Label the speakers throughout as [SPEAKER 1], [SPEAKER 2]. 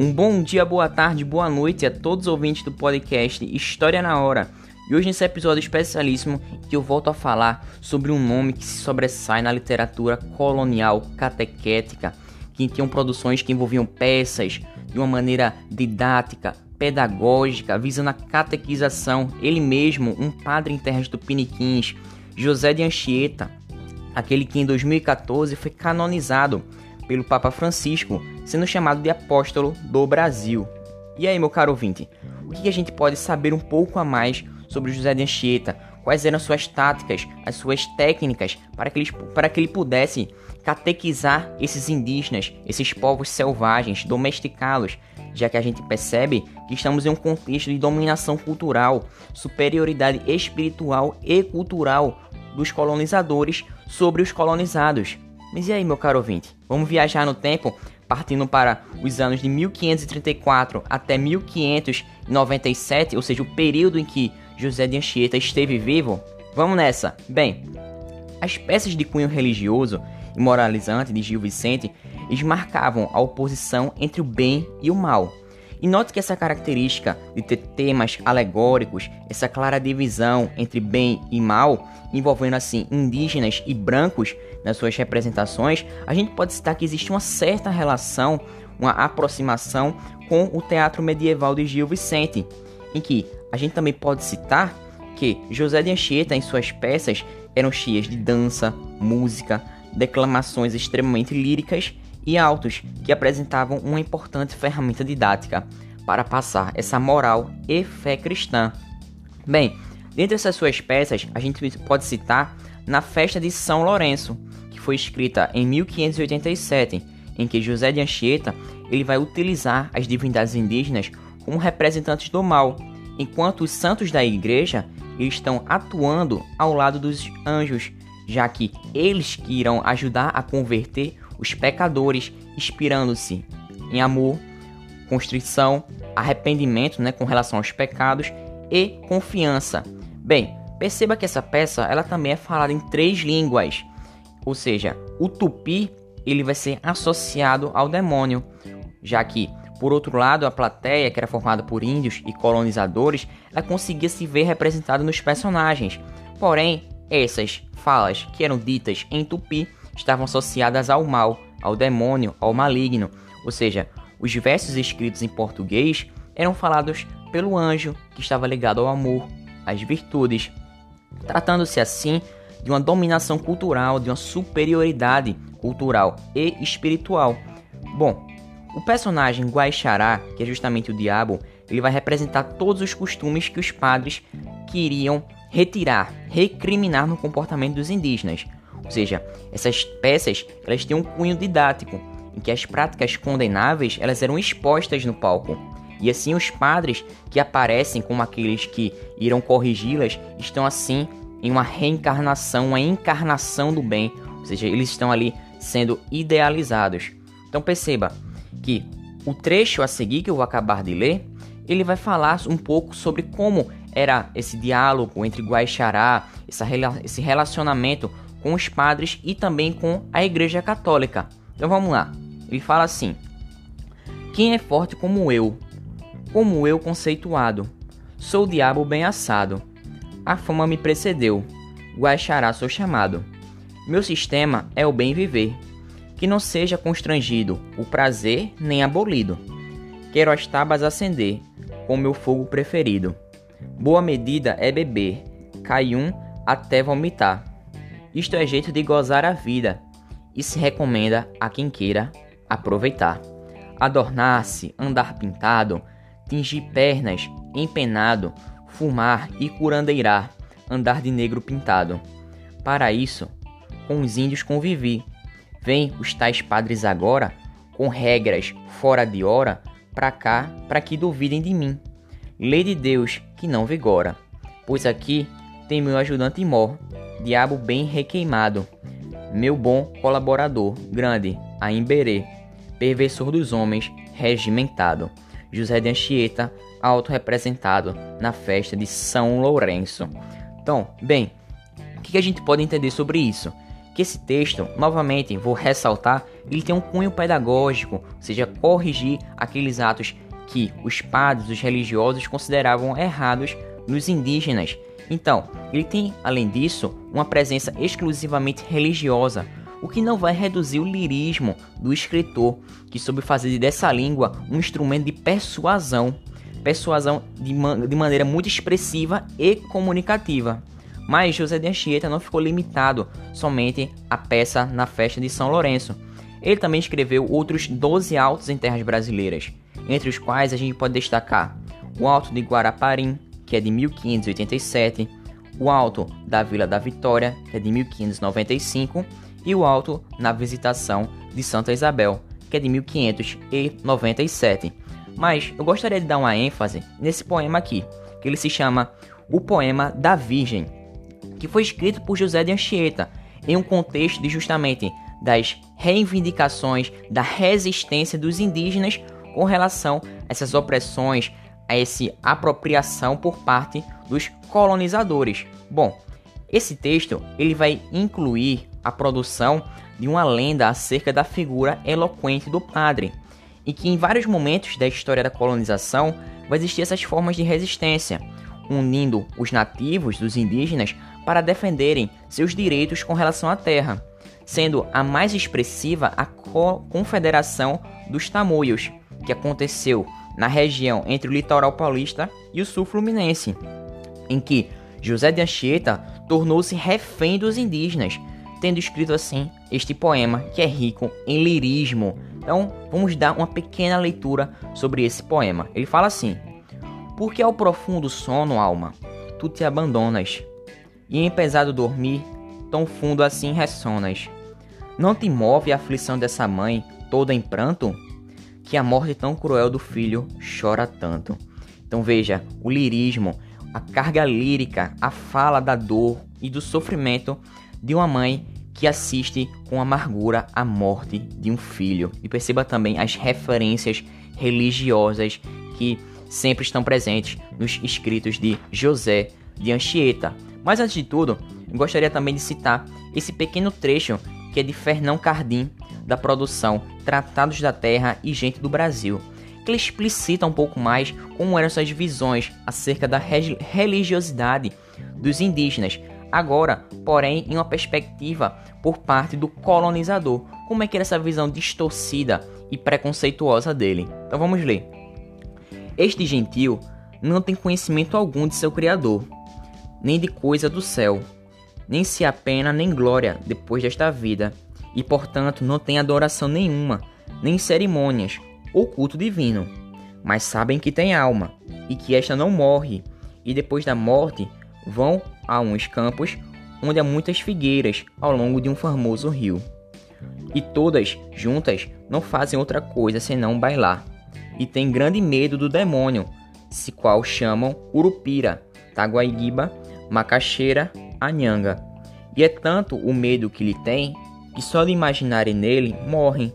[SPEAKER 1] Um bom dia, boa tarde, boa noite a todos os ouvintes do podcast História na Hora. E hoje nesse episódio especialíssimo que eu volto a falar sobre um nome que se sobressai na literatura colonial catequética, que tinham produções que envolviam peças de uma maneira didática, pedagógica, visando a catequização. Ele mesmo, um padre em terras tupiniquins, José de Anchieta, aquele que em 2014 foi canonizado pelo Papa Francisco, sendo chamado de apóstolo do Brasil. E aí, meu caro ouvinte, o que a gente pode saber um pouco a mais sobre José de Anchieta? Quais eram suas táticas, as suas técnicas para que para que ele pudesse catequizar esses indígenas, esses povos selvagens, domesticá-los, já que a gente percebe que estamos em um contexto de dominação cultural, superioridade espiritual e cultural dos colonizadores sobre os colonizados. Mas e aí, meu caro ouvinte? Vamos viajar no tempo, partindo para os anos de 1534 até 1597, ou seja, o período em que José de Anchieta esteve vivo? Vamos nessa! Bem, as peças de cunho religioso e moralizante de Gil Vicente eles marcavam a oposição entre o bem e o mal. E note que essa característica de ter temas alegóricos, essa clara divisão entre bem e mal, envolvendo assim indígenas e brancos nas suas representações, a gente pode citar que existe uma certa relação, uma aproximação com o teatro medieval de Gil Vicente, em que a gente também pode citar que José de Anchieta em suas peças eram cheias de dança, música, declamações extremamente líricas e altos que apresentavam uma importante ferramenta didática para passar essa moral e fé cristã. Bem, dentre essas suas peças, a gente pode citar Na Festa de São Lourenço, que foi escrita em 1587, em que José de Anchieta ele vai utilizar as divindades indígenas como representantes do mal, enquanto os santos da igreja estão atuando ao lado dos anjos, já que eles que irão ajudar a converter os pecadores, inspirando-se em amor, constrição, arrependimento né, com relação aos pecados e confiança. Bem, perceba que essa peça ela também é falada em três línguas, ou seja, o tupi ele vai ser associado ao demônio, já que por outro lado, a plateia, que era formada por índios e colonizadores, ela conseguia se ver representada nos personagens. Porém, essas falas que eram ditas em tupi estavam associadas ao mal, ao demônio, ao maligno, ou seja, os versos escritos em português eram falados pelo anjo que estava ligado ao amor, às virtudes, tratando-se assim de uma dominação cultural, de uma superioridade cultural e espiritual. Bom, o personagem Guaixará, que é justamente o diabo, ele vai representar todos os costumes que os padres queriam retirar, recriminar no comportamento dos indígenas. Ou seja, essas peças elas têm um cunho didático, em que as práticas condenáveis elas eram expostas no palco. E assim os padres que aparecem como aqueles que irão corrigi-las estão assim em uma reencarnação, uma encarnação do bem, ou seja, eles estão ali sendo idealizados. Então perceba que o trecho a seguir que eu vou acabar de ler, ele vai falar um pouco sobre como era esse diálogo entre Guaixará, esse relacionamento com os padres e também com a Igreja Católica. Então vamos lá. Ele fala assim: Quem é forte como eu? Como eu conceituado. Sou o diabo bem assado. A fama me precedeu. Guaxará sou chamado. Meu sistema é o bem viver. Que não seja constrangido o prazer nem abolido. Quero as tabas acender com meu fogo preferido. Boa medida é beber, cai um até vomitar. Isto é jeito de gozar a vida e se recomenda a quem queira aproveitar. Adornar-se, andar pintado, tingir pernas, empenado, fumar e curandeirar, andar de negro pintado. Para isso, com os índios convivi. Vem os tais padres agora, com regras fora de hora, pra cá, para que duvidem de mim. Lei de Deus que não vigora, pois aqui tem meu ajudante Mó, diabo bem requeimado, meu bom colaborador, grande, a Imberê, perversor dos homens, regimentado, José de Anchieta, auto-representado na festa de São Lourenço. Então, bem, o que a gente pode entender sobre isso? Que esse texto, novamente, vou ressaltar ele tem um cunho pedagógico, ou seja, corrigir aqueles atos que os padres, os religiosos consideravam errados nos indígenas. Então, ele tem, além disso, uma presença exclusivamente religiosa, o que não vai reduzir o lirismo do escritor, que soube fazer dessa língua um instrumento de persuasão, persuasão de, man de maneira muito expressiva e comunicativa. Mas José de Anchieta não ficou limitado somente à peça na festa de São Lourenço. Ele também escreveu outros 12 autos em terras brasileiras, entre os quais a gente pode destacar o Alto de Guaraparim, que é de 1587, o Alto da Vila da Vitória, que é de 1595, e o Alto na Visitação de Santa Isabel, que é de 1597. Mas eu gostaria de dar uma ênfase nesse poema aqui, que ele se chama O Poema da Virgem, que foi escrito por José de Anchieta, em um contexto de justamente das reivindicações da resistência dos indígenas com relação a essas opressões, a essa apropriação por parte dos colonizadores. Bom, esse texto ele vai incluir a produção de uma lenda acerca da figura eloquente do padre, e que em vários momentos da história da colonização vai existir essas formas de resistência, unindo os nativos dos indígenas para defenderem seus direitos com relação à terra, sendo a mais expressiva a Confederação dos Tamoios, que aconteceu na região entre o litoral paulista e o sul fluminense, em que José de Anchieta tornou-se refém dos indígenas, tendo escrito assim este poema que é rico em lirismo. Então, vamos dar uma pequena leitura sobre esse poema. Ele fala assim: Porque ao profundo sono, alma, tu te abandonas, e em pesado dormir, tão fundo assim ressonas. Não te move a aflição dessa mãe, toda em pranto? Que a morte tão cruel do filho chora tanto. Então veja, o lirismo, a carga lírica, a fala da dor e do sofrimento de uma mãe que assiste com amargura a morte de um filho. E perceba também as referências religiosas que sempre estão presentes nos escritos de José de Anchieta. Mas antes de tudo, gostaria também de citar esse pequeno trecho que é de Fernão Cardim, da produção Tratados da Terra e Gente do Brasil, que explicita um pouco mais como eram essas visões acerca da religiosidade dos indígenas, agora, porém, em uma perspectiva por parte do colonizador. Como é que era essa visão distorcida e preconceituosa dele? Então vamos ler. Este gentil não tem conhecimento algum de seu Criador, nem de coisa do céu, nem se há pena nem glória depois desta vida, e portanto não tem adoração nenhuma, nem cerimônias ou culto divino, mas sabem que tem alma e que esta não morre, e depois da morte vão a uns campos onde há muitas figueiras ao longo de um famoso rio. E todas, juntas, não fazem outra coisa senão bailar. E têm grande medo do demônio, se qual chamam Urupira, Taguaiguiba, Macaxeira, Anhanga. E é tanto o medo que lhe tem que só de imaginarem nele morrem,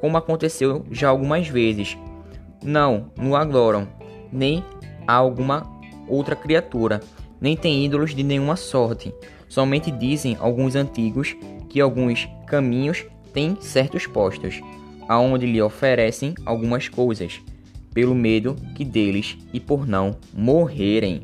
[SPEAKER 1] como aconteceu já algumas vezes. Não, não adoram, nem a alguma outra criatura, nem tem ídolos de nenhuma sorte. Somente dizem alguns antigos que alguns caminhos têm certos postos, aonde lhe oferecem algumas coisas, pelo medo que deles e por não morrerem.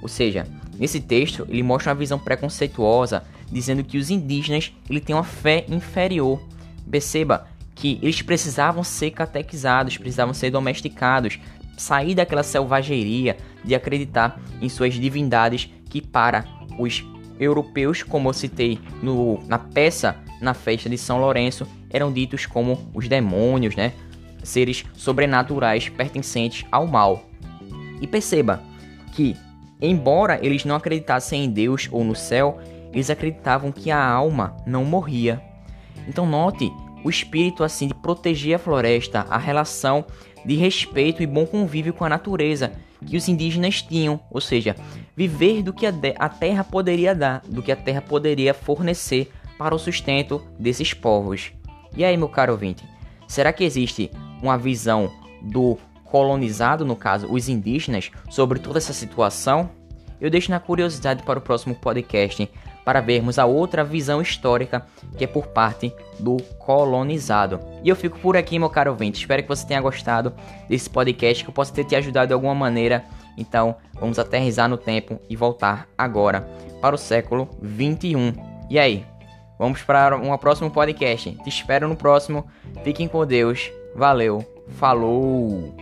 [SPEAKER 1] Ou seja, nesse texto ele mostra uma visão preconceituosa, dizendo que os indígenas ele têm uma fé inferior. Perceba que eles precisavam ser catequizados, precisavam ser domesticados, sair daquela selvageria de acreditar em suas divindades que para os europeus, como eu citei no, na peça na festa de São Lourenço, eram ditos como os demônios, né? Seres sobrenaturais pertencentes ao mal. E perceba que, embora eles não acreditassem em Deus ou no céu, eles acreditavam que a alma não morria. Então note o espírito assim de proteger a floresta, a relação de respeito e bom convívio com a natureza que os indígenas tinham, ou seja, viver do que a terra poderia dar, do que a terra poderia fornecer para o sustento desses povos. E aí, meu caro ouvinte, será que existe uma visão do colonizado, no caso, os indígenas, sobre toda essa situação? Eu deixo na curiosidade para o próximo podcast para vermos a outra visão histórica que é por parte do colonizado. E eu fico por aqui, meu caro ouvinte. Espero que você tenha gostado desse podcast, que eu possa ter te ajudado de alguma maneira. Então, vamos aterrizar no tempo e voltar agora para o século 21. E aí? Vamos para um próximo podcast. Te espero no próximo. Fiquem com Deus. Valeu. Falou.